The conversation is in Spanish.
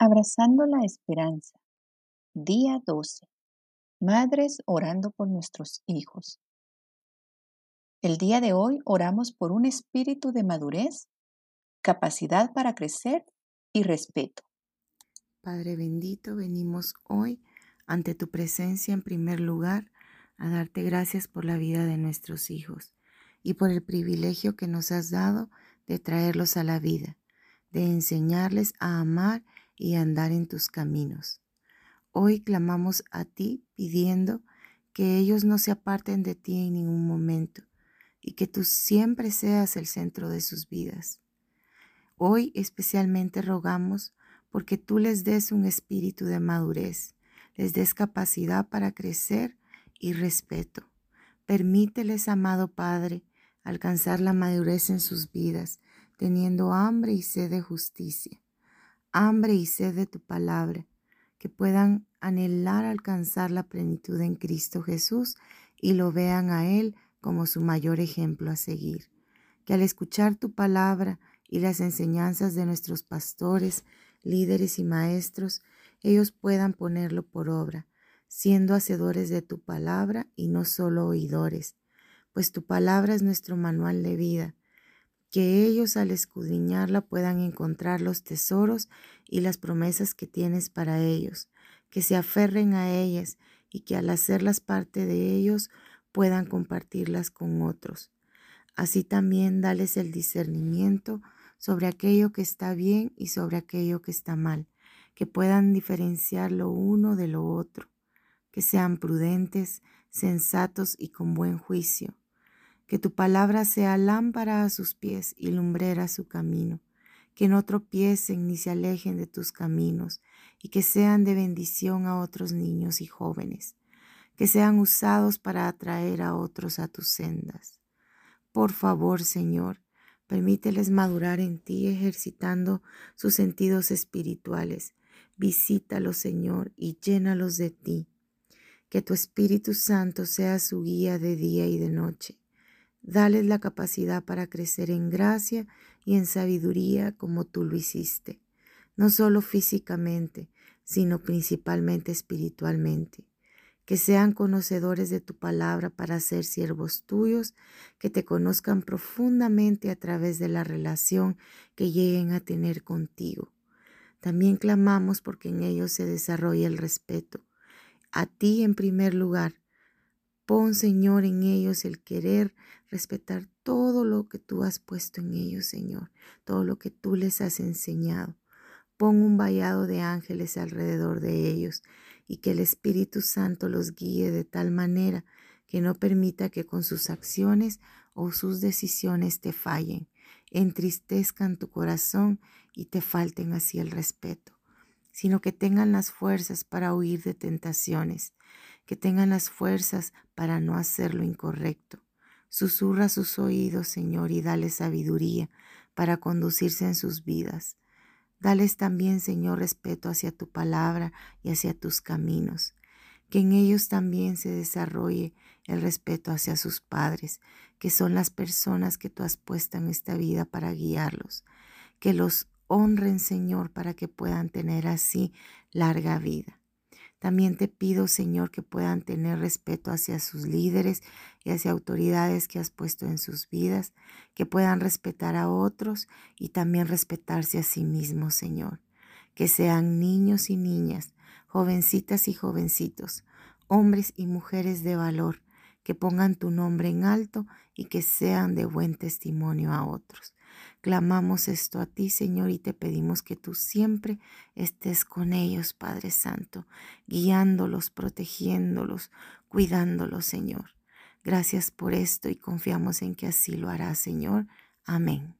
Abrazando la esperanza. Día 12. Madres orando por nuestros hijos. El día de hoy oramos por un espíritu de madurez, capacidad para crecer y respeto. Padre bendito, venimos hoy ante tu presencia en primer lugar a darte gracias por la vida de nuestros hijos y por el privilegio que nos has dado de traerlos a la vida, de enseñarles a amar y andar en tus caminos. Hoy clamamos a ti pidiendo que ellos no se aparten de ti en ningún momento y que tú siempre seas el centro de sus vidas. Hoy especialmente rogamos porque tú les des un espíritu de madurez, les des capacidad para crecer y respeto. Permíteles, amado Padre, alcanzar la madurez en sus vidas, teniendo hambre y sed de justicia hambre y sed de tu palabra, que puedan anhelar alcanzar la plenitud en Cristo Jesús y lo vean a Él como su mayor ejemplo a seguir. Que al escuchar tu palabra y las enseñanzas de nuestros pastores, líderes y maestros, ellos puedan ponerlo por obra, siendo hacedores de tu palabra y no solo oidores, pues tu palabra es nuestro manual de vida que ellos al escudriñarla puedan encontrar los tesoros y las promesas que tienes para ellos, que se aferren a ellas y que al hacerlas parte de ellos puedan compartirlas con otros. Así también dales el discernimiento sobre aquello que está bien y sobre aquello que está mal, que puedan diferenciar lo uno de lo otro, que sean prudentes, sensatos y con buen juicio que tu palabra sea lámpara a sus pies y lumbrera su camino. Que no tropiecen ni se alejen de tus caminos y que sean de bendición a otros niños y jóvenes. Que sean usados para atraer a otros a tus sendas. Por favor, Señor, permíteles madurar en ti ejercitando sus sentidos espirituales. Visítalos, Señor, y llénalos de ti. Que tu Espíritu Santo sea su guía de día y de noche Dales la capacidad para crecer en gracia y en sabiduría como tú lo hiciste, no solo físicamente, sino principalmente espiritualmente. Que sean conocedores de tu palabra para ser siervos tuyos, que te conozcan profundamente a través de la relación que lleguen a tener contigo. También clamamos porque en ellos se desarrolle el respeto. A ti en primer lugar, Pon, Señor, en ellos el querer respetar todo lo que tú has puesto en ellos, Señor, todo lo que tú les has enseñado. Pon un vallado de ángeles alrededor de ellos y que el Espíritu Santo los guíe de tal manera que no permita que con sus acciones o sus decisiones te fallen, entristezcan tu corazón y te falten así el respeto, sino que tengan las fuerzas para huir de tentaciones que tengan las fuerzas para no hacer lo incorrecto. Susurra sus oídos, Señor, y dale sabiduría para conducirse en sus vidas. Dales también, Señor, respeto hacia tu palabra y hacia tus caminos. Que en ellos también se desarrolle el respeto hacia sus padres, que son las personas que tú has puesto en esta vida para guiarlos. Que los honren, Señor, para que puedan tener así larga vida. También te pido, Señor, que puedan tener respeto hacia sus líderes y hacia autoridades que has puesto en sus vidas, que puedan respetar a otros y también respetarse a sí mismos, Señor. Que sean niños y niñas, jovencitas y jovencitos, hombres y mujeres de valor, que pongan tu nombre en alto y que sean de buen testimonio a otros. Clamamos esto a ti, Señor, y te pedimos que tú siempre estés con ellos, Padre Santo, guiándolos, protegiéndolos, cuidándolos, Señor. Gracias por esto y confiamos en que así lo hará, Señor. Amén.